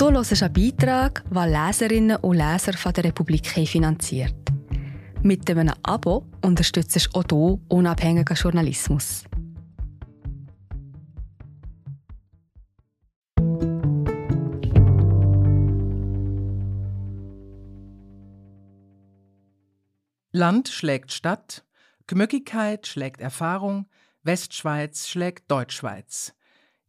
Du hörst einen Beitrag, den Leserinnen und Leser von der Republik finanziert. Mit einem Abo unterstützt du auch du unabhängigen Journalismus. Land schlägt Stadt, Gmöckigkeit schlägt Erfahrung, Westschweiz schlägt Deutschschweiz.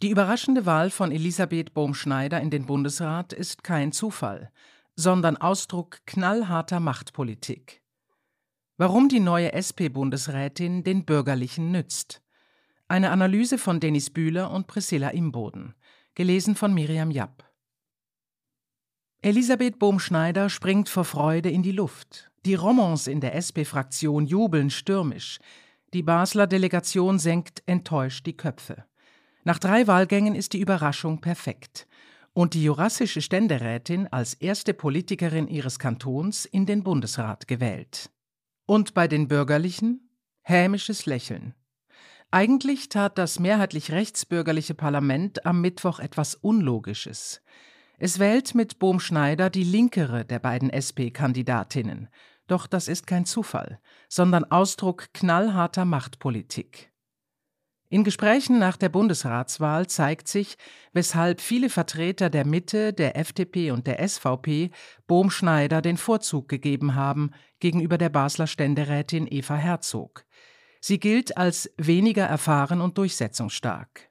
Die überraschende Wahl von Elisabeth Bohm-Schneider in den Bundesrat ist kein Zufall, sondern Ausdruck knallharter Machtpolitik. Warum die neue SP-Bundesrätin den Bürgerlichen nützt. Eine Analyse von Denis Bühler und Priscilla Imboden. Gelesen von Miriam Japp. Elisabeth Bohm-Schneider springt vor Freude in die Luft. Die Romans in der SP-Fraktion jubeln stürmisch. Die Basler Delegation senkt enttäuscht die Köpfe. Nach drei Wahlgängen ist die Überraschung perfekt und die jurassische Ständerätin als erste Politikerin ihres Kantons in den Bundesrat gewählt. Und bei den Bürgerlichen? Hämisches Lächeln. Eigentlich tat das mehrheitlich rechtsbürgerliche Parlament am Mittwoch etwas Unlogisches. Es wählt mit Bohm Schneider die linkere der beiden SP-Kandidatinnen. Doch das ist kein Zufall, sondern Ausdruck knallharter Machtpolitik. In Gesprächen nach der Bundesratswahl zeigt sich, weshalb viele Vertreter der Mitte, der FDP und der SVP Bohm Schneider den Vorzug gegeben haben gegenüber der Basler Ständerätin Eva Herzog. Sie gilt als weniger erfahren und durchsetzungsstark.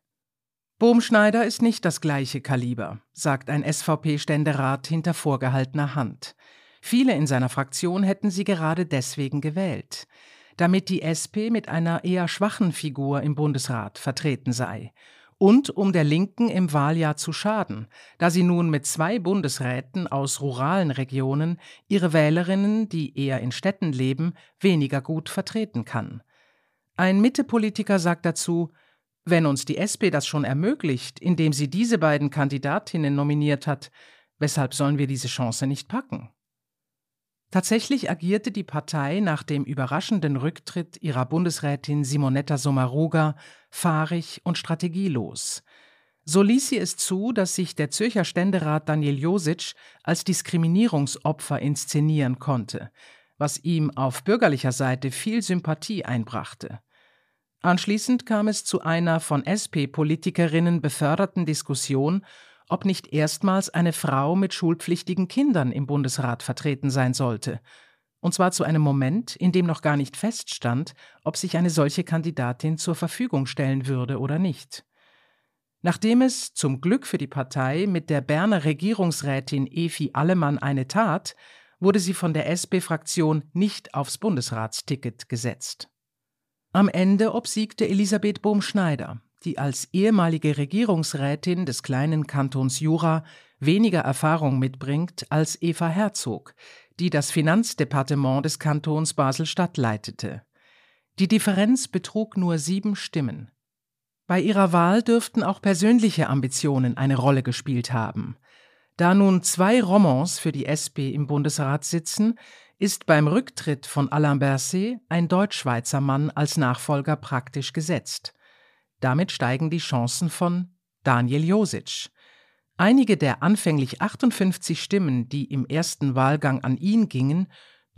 Bohm Schneider ist nicht das gleiche Kaliber, sagt ein SVP-Ständerat hinter vorgehaltener Hand. Viele in seiner Fraktion hätten sie gerade deswegen gewählt damit die SP mit einer eher schwachen Figur im Bundesrat vertreten sei und um der Linken im Wahljahr zu schaden, da sie nun mit zwei Bundesräten aus ruralen Regionen ihre Wählerinnen, die eher in Städten leben, weniger gut vertreten kann. Ein Mittepolitiker sagt dazu, wenn uns die SP das schon ermöglicht, indem sie diese beiden Kandidatinnen nominiert hat, weshalb sollen wir diese Chance nicht packen? Tatsächlich agierte die Partei nach dem überraschenden Rücktritt ihrer Bundesrätin Simonetta Sommaruga fahrig und strategielos. So ließ sie es zu, dass sich der Zürcher Ständerat Daniel Josic als Diskriminierungsopfer inszenieren konnte, was ihm auf bürgerlicher Seite viel Sympathie einbrachte. Anschließend kam es zu einer von SP-Politikerinnen beförderten Diskussion ob nicht erstmals eine Frau mit schulpflichtigen Kindern im Bundesrat vertreten sein sollte, und zwar zu einem Moment, in dem noch gar nicht feststand, ob sich eine solche Kandidatin zur Verfügung stellen würde oder nicht. Nachdem es, zum Glück für die Partei, mit der Berner Regierungsrätin Efi Allemann eine tat, wurde sie von der SP-Fraktion nicht aufs Bundesratsticket gesetzt. Am Ende obsiegte Elisabeth Bohm-Schneider, die als ehemalige Regierungsrätin des kleinen Kantons Jura weniger Erfahrung mitbringt als Eva Herzog, die das Finanzdepartement des Kantons Basel-Stadt leitete. Die Differenz betrug nur sieben Stimmen. Bei ihrer Wahl dürften auch persönliche Ambitionen eine Rolle gespielt haben. Da nun zwei Romans für die SP im Bundesrat sitzen, ist beim Rücktritt von Alain Berset ein Deutschschweizer Mann als Nachfolger praktisch gesetzt. Damit steigen die Chancen von Daniel Josic. Einige der anfänglich 58 Stimmen, die im ersten Wahlgang an ihn gingen,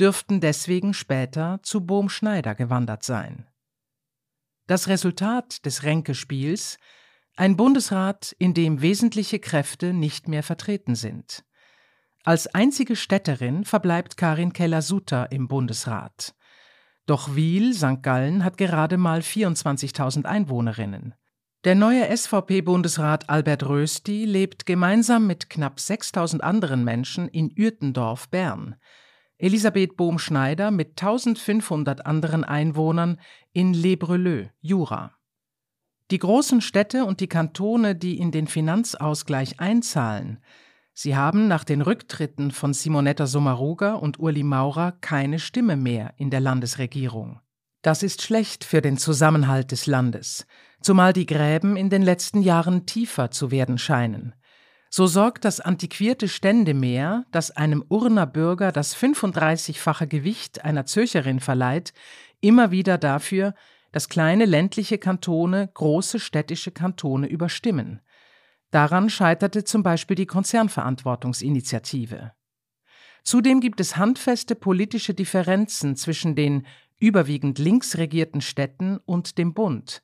dürften deswegen später zu Bohm Schneider gewandert sein. Das Resultat des Ränkespiels ein Bundesrat, in dem wesentliche Kräfte nicht mehr vertreten sind. Als einzige Städterin verbleibt Karin Keller-Sutter im Bundesrat. Doch Wiel, St. Gallen, hat gerade mal 24.000 Einwohnerinnen. Der neue SVP-Bundesrat Albert Rösti lebt gemeinsam mit knapp 6.000 anderen Menschen in Uertendorf, Bern. Elisabeth Bohm-Schneider mit 1.500 anderen Einwohnern in Le Breleux, Jura. Die großen Städte und die Kantone, die in den Finanzausgleich einzahlen, Sie haben nach den Rücktritten von Simonetta Sommaruga und Uli Maurer keine Stimme mehr in der Landesregierung. Das ist schlecht für den Zusammenhalt des Landes, zumal die Gräben in den letzten Jahren tiefer zu werden scheinen. So sorgt das antiquierte Ständemeer, das einem Urner Bürger das 35-fache Gewicht einer Zürcherin verleiht, immer wieder dafür, dass kleine ländliche Kantone große städtische Kantone überstimmen. Daran scheiterte zum Beispiel die Konzernverantwortungsinitiative. Zudem gibt es handfeste politische Differenzen zwischen den überwiegend links regierten Städten und dem Bund.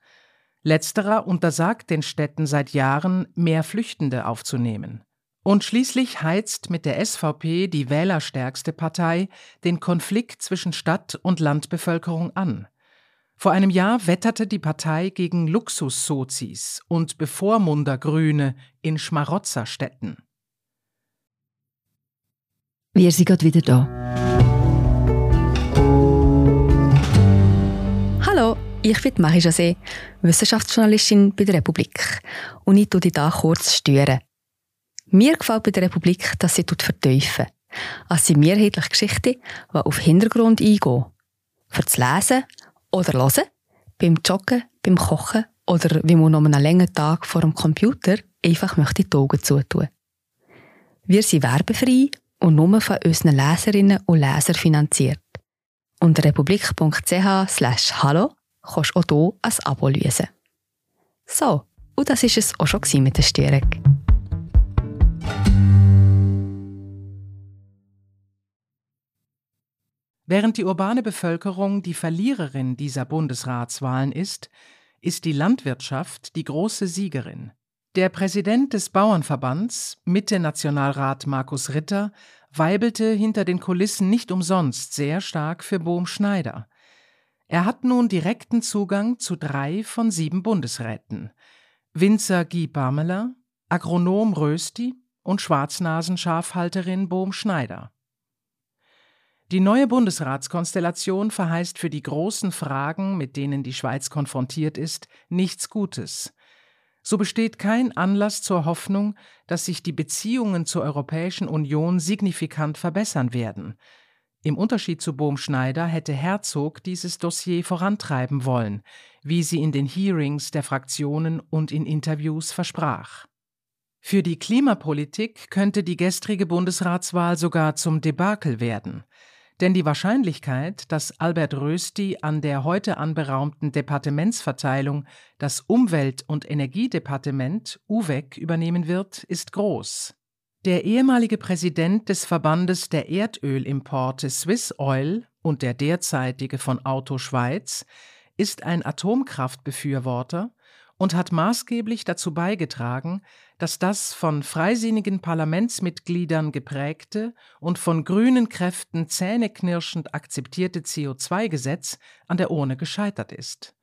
Letzterer untersagt den Städten seit Jahren, mehr Flüchtende aufzunehmen. Und schließlich heizt mit der SVP, die wählerstärkste Partei, den Konflikt zwischen Stadt- und Landbevölkerung an. Vor einem Jahr wetterte die Partei gegen Luxussozis und Bevormundergrüne in Schmarotzerstädten. Wir sind gerade wieder da. Hallo, ich bin Marie José, Wissenschaftsjournalistin bei der Republik. Und ich tue dich hier kurz stören. Mir gefällt bei der Republik, dass sie vertiefen. Es sind mehrheitliche Geschichten, die auf Hintergrund eingehen. Für das Lesen oder Hören, beim Joggen, beim Kochen oder wie man noch einen langen Tag vor dem Computer einfach möchte die Augen zutun. Wir sind werbefrei und nur von unseren Leserinnen und Lesern finanziert. Unter republik.ch slash hallo kannst du auch hier ein Abo lösen. So, und das war es auch schon mit der Störung. Während die urbane Bevölkerung die Verliererin dieser Bundesratswahlen ist, ist die Landwirtschaft die große Siegerin. Der Präsident des Bauernverbands, Mitte-Nationalrat Markus Ritter, weibelte hinter den Kulissen nicht umsonst sehr stark für Bohm Schneider. Er hat nun direkten Zugang zu drei von sieben Bundesräten. Winzer Guy Pamela, Agronom Rösti und Schwarznasenschafhalterin Bohm Schneider. Die neue Bundesratskonstellation verheißt für die großen Fragen, mit denen die Schweiz konfrontiert ist, nichts Gutes. So besteht kein Anlass zur Hoffnung, dass sich die Beziehungen zur Europäischen Union signifikant verbessern werden. Im Unterschied zu Bohm Schneider hätte Herzog dieses Dossier vorantreiben wollen, wie sie in den Hearings der Fraktionen und in Interviews versprach. Für die Klimapolitik könnte die gestrige Bundesratswahl sogar zum Debakel werden. Denn die Wahrscheinlichkeit, dass Albert Rösti an der heute anberaumten Departementsverteilung das Umwelt- und Energiedepartement UVEC übernehmen wird, ist groß. Der ehemalige Präsident des Verbandes der Erdölimporte Swiss Oil und der derzeitige von Auto Schweiz ist ein Atomkraftbefürworter und hat maßgeblich dazu beigetragen, dass das von freisinnigen Parlamentsmitgliedern geprägte und von grünen Kräften zähneknirschend akzeptierte CO2-Gesetz an der Urne gescheitert ist.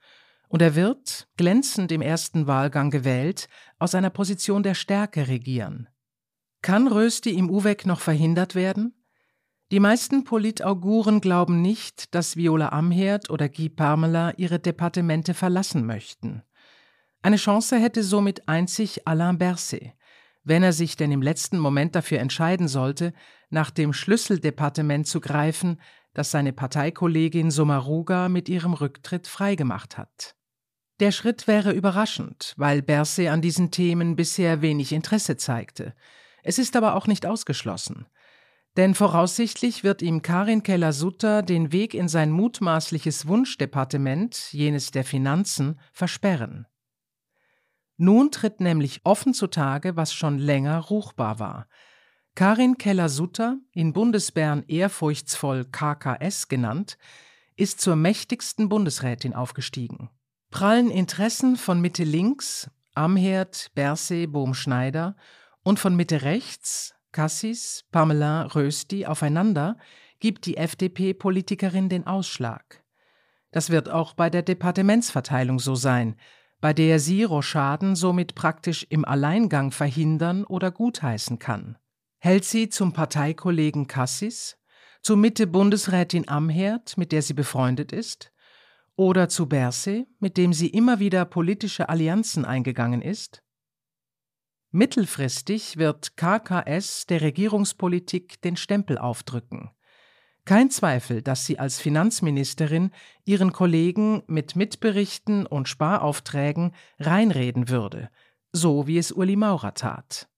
Und er wird, glänzend im ersten Wahlgang gewählt, aus einer Position der Stärke regieren. Kann Rösti im UWEC noch verhindert werden? Die meisten Politauguren glauben nicht, dass Viola Amherd oder Guy Parmela ihre Departemente verlassen möchten. Eine Chance hätte somit einzig Alain Berset, wenn er sich denn im letzten Moment dafür entscheiden sollte, nach dem Schlüsseldepartement zu greifen, das seine Parteikollegin Sommaruga mit ihrem Rücktritt freigemacht hat. Der Schritt wäre überraschend, weil Berset an diesen Themen bisher wenig Interesse zeigte. Es ist aber auch nicht ausgeschlossen. Denn voraussichtlich wird ihm Karin Keller-Sutter den Weg in sein mutmaßliches Wunschdepartement, jenes der Finanzen, versperren. Nun tritt nämlich offen zutage, was schon länger ruchbar war. Karin Keller-Sutter, in Bundesbern ehrfurchtsvoll KKS genannt, ist zur mächtigsten Bundesrätin aufgestiegen. Prallen Interessen von Mitte links, Amherd, Berse, Bohm-Schneider und von Mitte rechts, Cassis, Pamela Rösti aufeinander, gibt die FDP-Politikerin den Ausschlag. Das wird auch bei der Departementsverteilung so sein, bei der sie Rochaden somit praktisch im Alleingang verhindern oder gutheißen kann. Hält sie zum Parteikollegen Cassis, zu Mitte-Bundesrätin Amherd, mit der sie befreundet ist, oder zu Berse, mit dem sie immer wieder politische Allianzen eingegangen ist? Mittelfristig wird KKS der Regierungspolitik den Stempel aufdrücken. Kein Zweifel, dass sie als Finanzministerin ihren Kollegen mit Mitberichten und Sparaufträgen reinreden würde, so wie es Uli Maurer tat.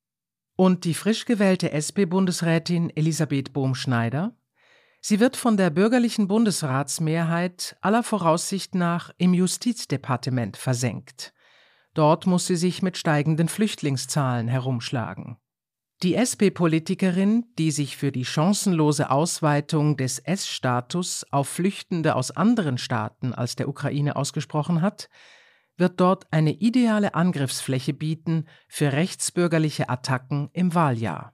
Und die frisch gewählte SP-Bundesrätin Elisabeth Bohm-Schneider? Sie wird von der bürgerlichen Bundesratsmehrheit aller Voraussicht nach im Justizdepartement versenkt. Dort muss sie sich mit steigenden Flüchtlingszahlen herumschlagen. Die SP-Politikerin, die sich für die chancenlose Ausweitung des S-Status auf Flüchtende aus anderen Staaten als der Ukraine ausgesprochen hat, wird dort eine ideale Angriffsfläche bieten für rechtsbürgerliche Attacken im Wahljahr.